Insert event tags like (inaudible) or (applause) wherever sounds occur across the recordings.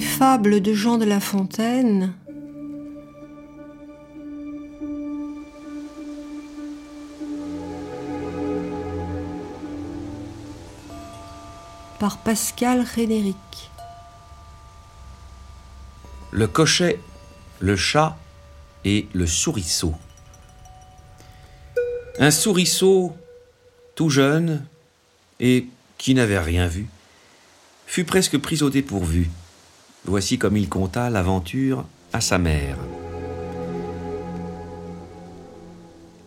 fables de Jean de La Fontaine par Pascal Rédéric. Le cochet, le chat et le souriceau. Un souriceau tout jeune et qui n'avait rien vu fut presque pris au dépourvu. Voici comme il conta l'aventure à sa mère.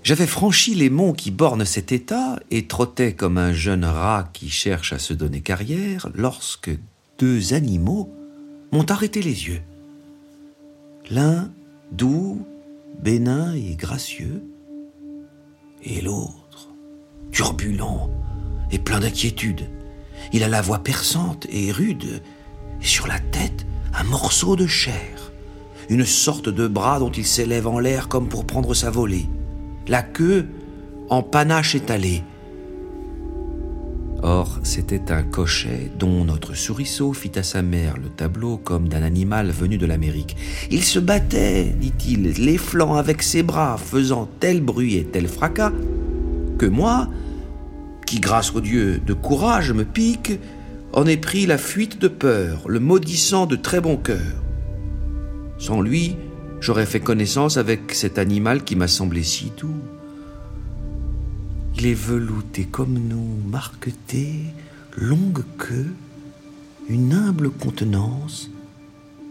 J'avais franchi les monts qui bornent cet état et trottais comme un jeune rat qui cherche à se donner carrière lorsque deux animaux m'ont arrêté les yeux. L'un doux, bénin et gracieux, et l'autre turbulent et plein d'inquiétude. Il a la voix perçante et rude, et sur la tête un morceau de chair, une sorte de bras dont il s'élève en l'air comme pour prendre sa volée la queue en panache étalée. Or, c'était un cochet dont notre souriceau fit à sa mère le tableau comme d'un animal venu de l'Amérique. Il se battait, dit-il, les flancs avec ses bras, faisant tel bruit et tel fracas, que moi, qui grâce au Dieu de courage me pique, en ai pris la fuite de peur, le maudissant de très bon cœur. Sans lui, j'aurais fait connaissance avec cet animal qui m'a semblé si doux. Il est velouté comme nous, marqueté, longue queue, une humble contenance,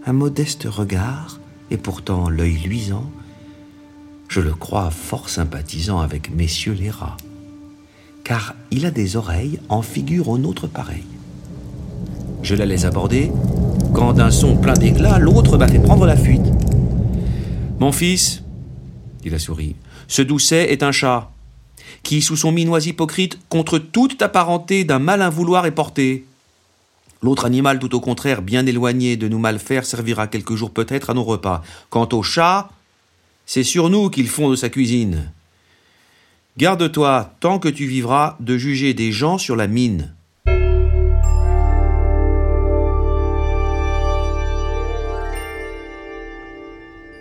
un modeste regard, et pourtant l'œil luisant. Je le crois fort sympathisant avec messieurs les rats, car il a des oreilles en figure aux nôtres pareilles. Je l'allais aborder, quand d'un son plein d'éclat, l'autre m'a fait prendre la fuite. Mon fils, dit la souris, ce doucet est un chat, qui, sous son minois hypocrite, contre toute apparenté d'un malin vouloir est porté. L'autre animal, tout au contraire, bien éloigné de nous mal faire, servira quelques jours peut-être à nos repas. Quant au chat, c'est sur nous qu'il fond de sa cuisine. Garde-toi, tant que tu vivras, de juger des gens sur la mine.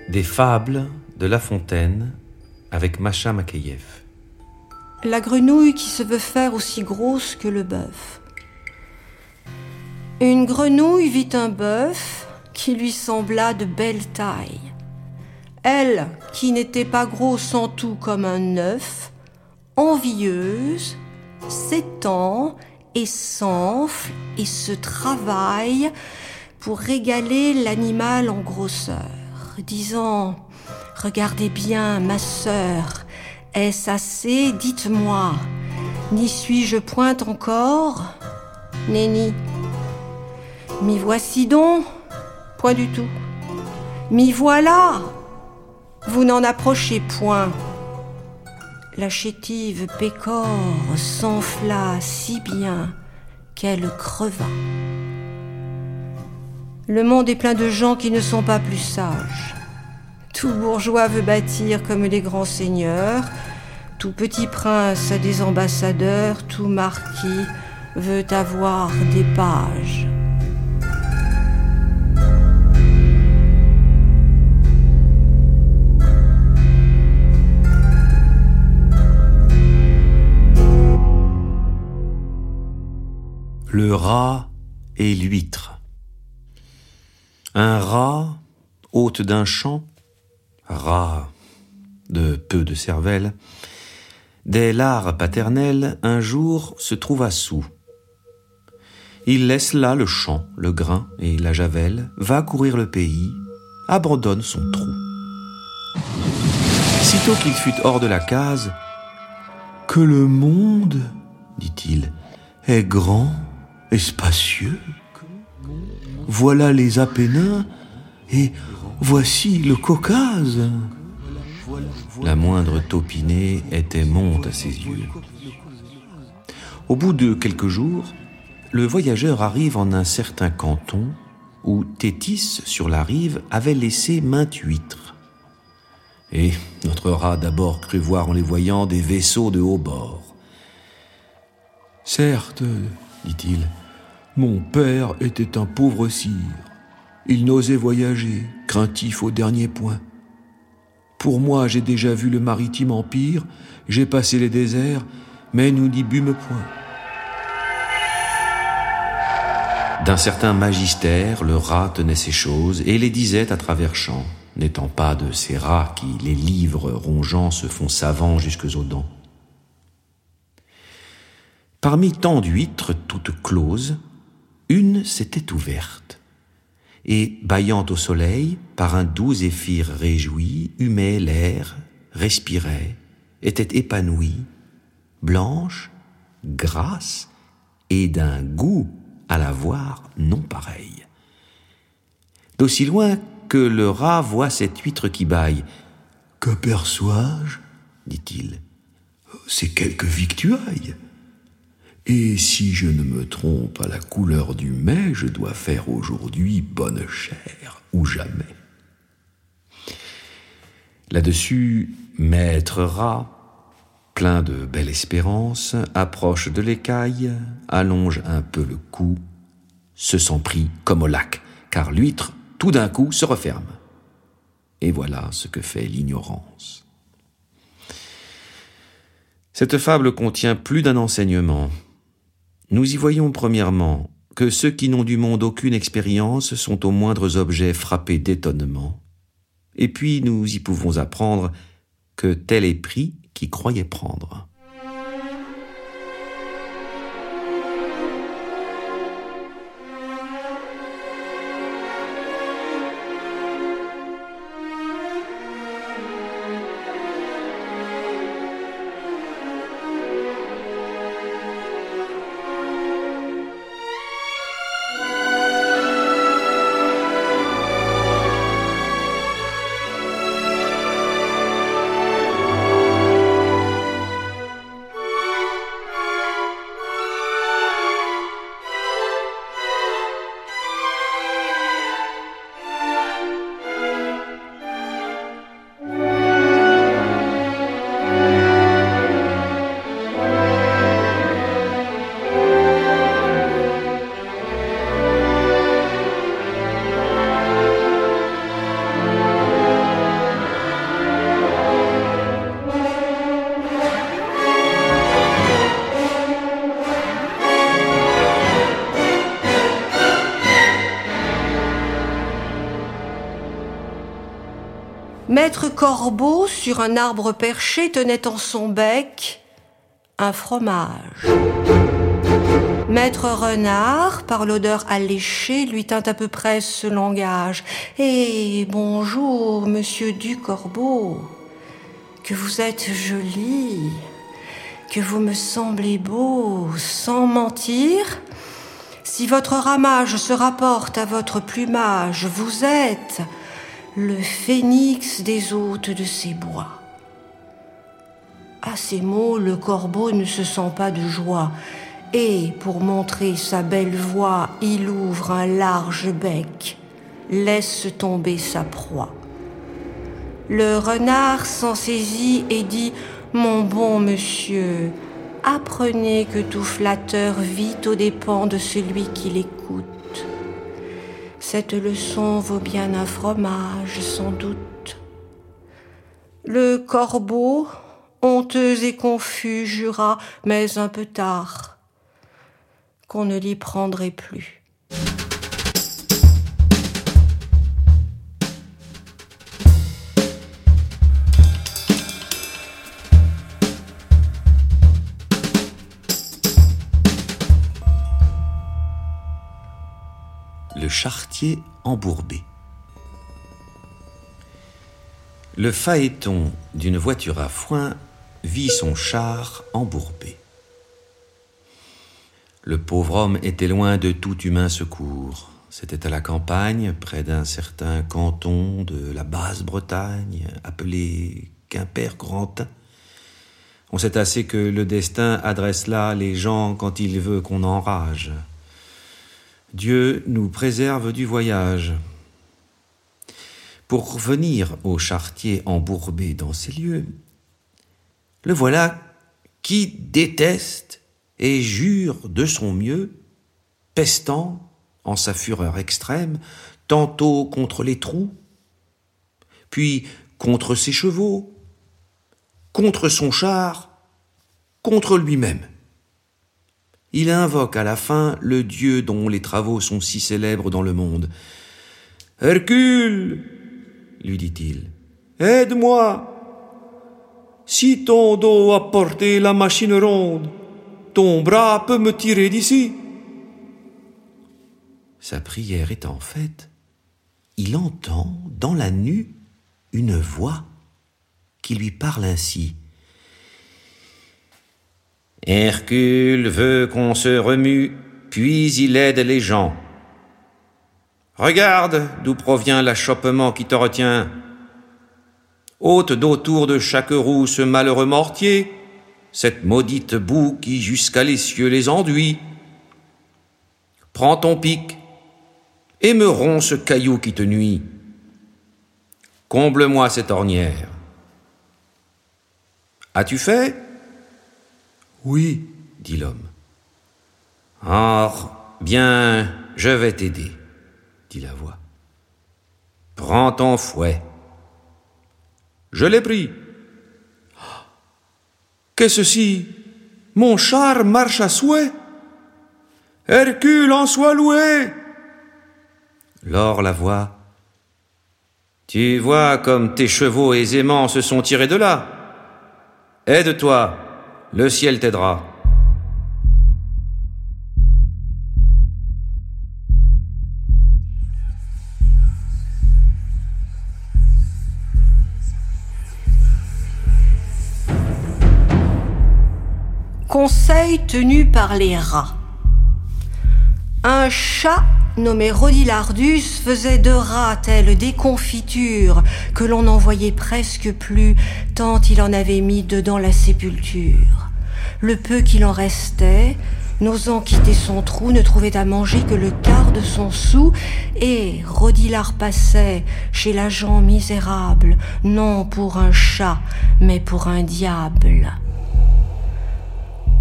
Des fables de La Fontaine avec Macha Makeyev. La grenouille qui se veut faire aussi grosse que le bœuf. Une grenouille vit un bœuf qui lui sembla de belle taille. Elle, qui n'était pas grosse en tout comme un œuf, envieuse, s'étend et s'enfle et se travaille pour régaler l'animal en grosseur disant Regardez bien, ma sœur, est-ce assez? Dites-moi, n'y suis-je point encore? Nenni. M'y voici donc Point du tout. M'y voilà Vous n'en approchez point. La chétive pécore s'enfla si bien qu'elle creva. Le monde est plein de gens qui ne sont pas plus sages. Tout bourgeois veut bâtir comme les grands seigneurs, tout petit prince a des ambassadeurs, tout marquis veut avoir des pages. Le rat et l'huître. Un rat, hôte d'un champ, rat de peu de cervelle, dès l'art paternel, un jour se trouva sous. Il laisse là le champ, le grain et la javel, va courir le pays, abandonne son trou. Sitôt qu'il fut hors de la case, Que le monde, dit-il, est grand et spacieux voilà les Apennins et voici le Caucase. La moindre taupinée était monte à ses yeux. Au bout de quelques jours, le voyageur arrive en un certain canton où Tétis, sur la rive, avait laissé maintes huîtres. Et notre rat d'abord crut voir en les voyant des vaisseaux de haut bord. Certes, dit-il, mon père était un pauvre sire. Il n'osait voyager, craintif au dernier point. Pour moi, j'ai déjà vu le maritime empire, j'ai passé les déserts, mais nous n'y bûmes point. D'un certain magistère, le rat tenait ces choses et les disait à travers champs, n'étant pas de ces rats qui, les livres rongeants, se font savants jusques aux dents. Parmi tant d'huîtres toutes closes, une s'était ouverte, et, bâillant au soleil, par un doux zéphyr réjoui, humait l'air, respirait, était épanouie, blanche, grasse, et d'un goût à la voir non pareil. D'aussi loin que le rat voit cette huître qui bâille. Qu'aperçois-je dit-il. C'est quelque victuaille. Et si je ne me trompe à la couleur du mets, je dois faire aujourd'hui bonne chère, ou jamais. Là-dessus, maître rat, plein de belle espérance, approche de l'écaille, allonge un peu le cou, se sent pris comme au lac, car l'huître, tout d'un coup, se referme. Et voilà ce que fait l'ignorance. Cette fable contient plus d'un enseignement. Nous y voyons premièrement que ceux qui n'ont du monde aucune expérience sont aux moindres objets frappés d'étonnement. Et puis nous y pouvons apprendre que tel est pris qui croyait prendre. Corbeau, sur un arbre perché, tenait en son bec un fromage. Maître Renard, par l'odeur alléchée, lui tint à peu près ce langage. Eh, bonjour, monsieur du Corbeau. Que vous êtes joli, que vous me semblez beau, sans mentir. Si votre ramage se rapporte à votre plumage, vous êtes le phénix des hôtes de ces bois. À ces mots, le corbeau ne se sent pas de joie, et, pour montrer sa belle voix, il ouvre un large bec, laisse tomber sa proie. Le renard s'en saisit et dit Mon bon monsieur, apprenez que tout flatteur vit aux dépens de celui qui l'écoute. Cette leçon vaut bien un fromage, sans doute. Le corbeau, honteux et confus, jura, mais un peu tard, qu'on ne l'y prendrait plus. Embourbé. Le phaéton d'une voiture à foin vit son char embourbé. Le pauvre homme était loin de tout humain secours. C'était à la campagne, près d'un certain canton de la Basse-Bretagne, appelé Quimper-Grantin. On sait assez que le destin adresse là les gens quand il veut qu'on enrage. Dieu nous préserve du voyage. Pour revenir au chartier embourbé dans ces lieux, le voilà qui déteste et jure de son mieux, pestant, en sa fureur extrême, tantôt contre les trous, puis contre ses chevaux, contre son char, contre lui-même. Il invoque à la fin le dieu dont les travaux sont si célèbres dans le monde. Hercule, lui dit-il, aide-moi. Si ton dos a porté la machine ronde, ton bras peut me tirer d'ici. Sa prière étant faite, il entend dans la nue une voix qui lui parle ainsi. Hercule veut qu'on se remue, puis il aide les gens. Regarde d'où provient l'achoppement qui te retient. Ôte d'autour de chaque roue ce malheureux mortier, cette maudite boue qui jusqu'à les cieux les enduit. Prends ton pic et me romps ce caillou qui te nuit. Comble-moi cette ornière. As-tu fait? Oui, dit l'homme. Or, bien, je vais t'aider, dit la voix. Prends ton fouet. Je l'ai pris. (gasps) Qu'est-ce ceci? Mon char marche à souhait? Hercule en soit loué. Lors la voix. Tu vois comme tes chevaux aisément se sont tirés de là. Aide-toi, le ciel t'aidera. Conseil tenu par les rats. Un chat nommé Rodilardus faisait de rats telle des confitures que l'on n'en voyait presque plus tant il en avait mis dedans la sépulture. Le peu qu'il en restait, n'osant quitter son trou, ne trouvait à manger que le quart de son sou, et Rodilard passait chez l'agent misérable, non pour un chat, mais pour un diable.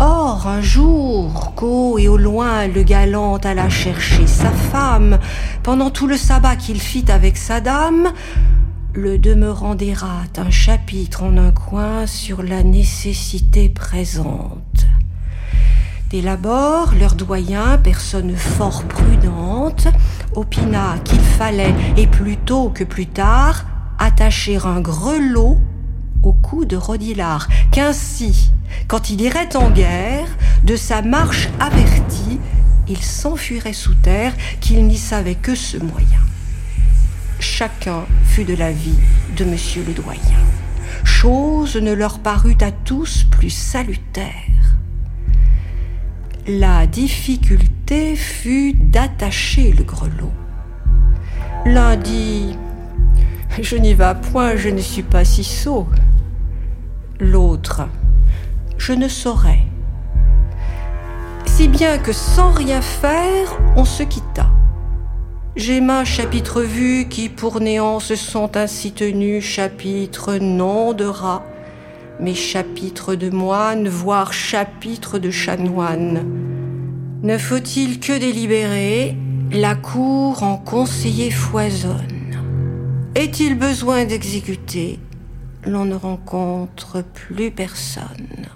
Or, un jour, qu'au et au loin le galant alla chercher sa femme, pendant tout le sabbat qu'il fit avec sa dame, le demeurant des rats un chapitre en un coin sur la nécessité présente. D'élabore, leur doyen, personne fort prudente, opina qu'il fallait, et plus tôt que plus tard, attacher un grelot au cou de Rodilard, qu'ainsi, quand il irait en guerre, de sa marche avertie, il s'enfuirait sous terre, qu'il n'y savait que ce moyen. Chacun fut de l'avis de monsieur le doyen. Chose ne leur parut à tous plus salutaire. La difficulté fut d'attacher le grelot. L'un dit Je n'y vas point, je ne suis pas si sot. L'autre je ne saurais. Si bien que sans rien faire, on se quitta. J'ai ma chapitre vu qui pour néant se sont ainsi tenus, chapitre non de rats, mais chapitre de moines, voire chapitre de chanoines. Ne faut-il que délibérer, la cour en conseiller foisonne. Est-il besoin d'exécuter? L'on ne rencontre plus personne.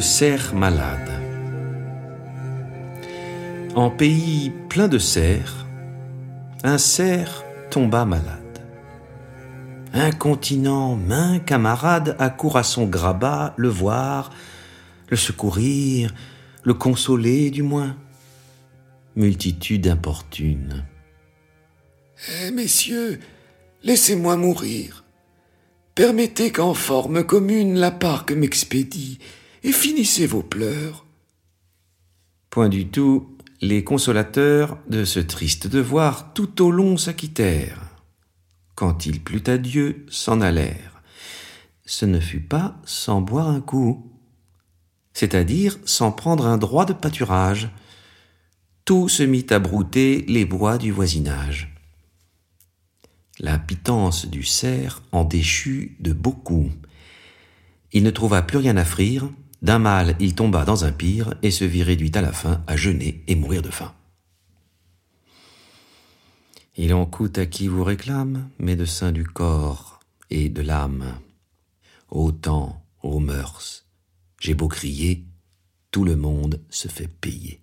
Le cerf malade. En pays plein de cerfs, un cerf tomba malade. Incontinent, main camarade accourt à son grabat le voir, le secourir, le consoler du moins. Multitude importune. Eh, messieurs, laissez-moi mourir. Permettez qu'en forme commune la parque m'expédie, et finissez vos pleurs. Point du tout, les consolateurs de ce triste devoir tout au long s'acquittèrent. Quand il plut à Dieu, s'en allèrent. Ce ne fut pas sans boire un coup, c'est-à-dire sans prendre un droit de pâturage. Tout se mit à brouter les bois du voisinage. La pitance du cerf en déchut de beaucoup. Il ne trouva plus rien à frire, d'un mal il tomba dans un pire et se vit réduit à la fin à jeûner et mourir de faim. Il en coûte à qui vous réclame, médecin du corps et de l'âme. Au temps, aux mœurs, j'ai beau crier, tout le monde se fait payer.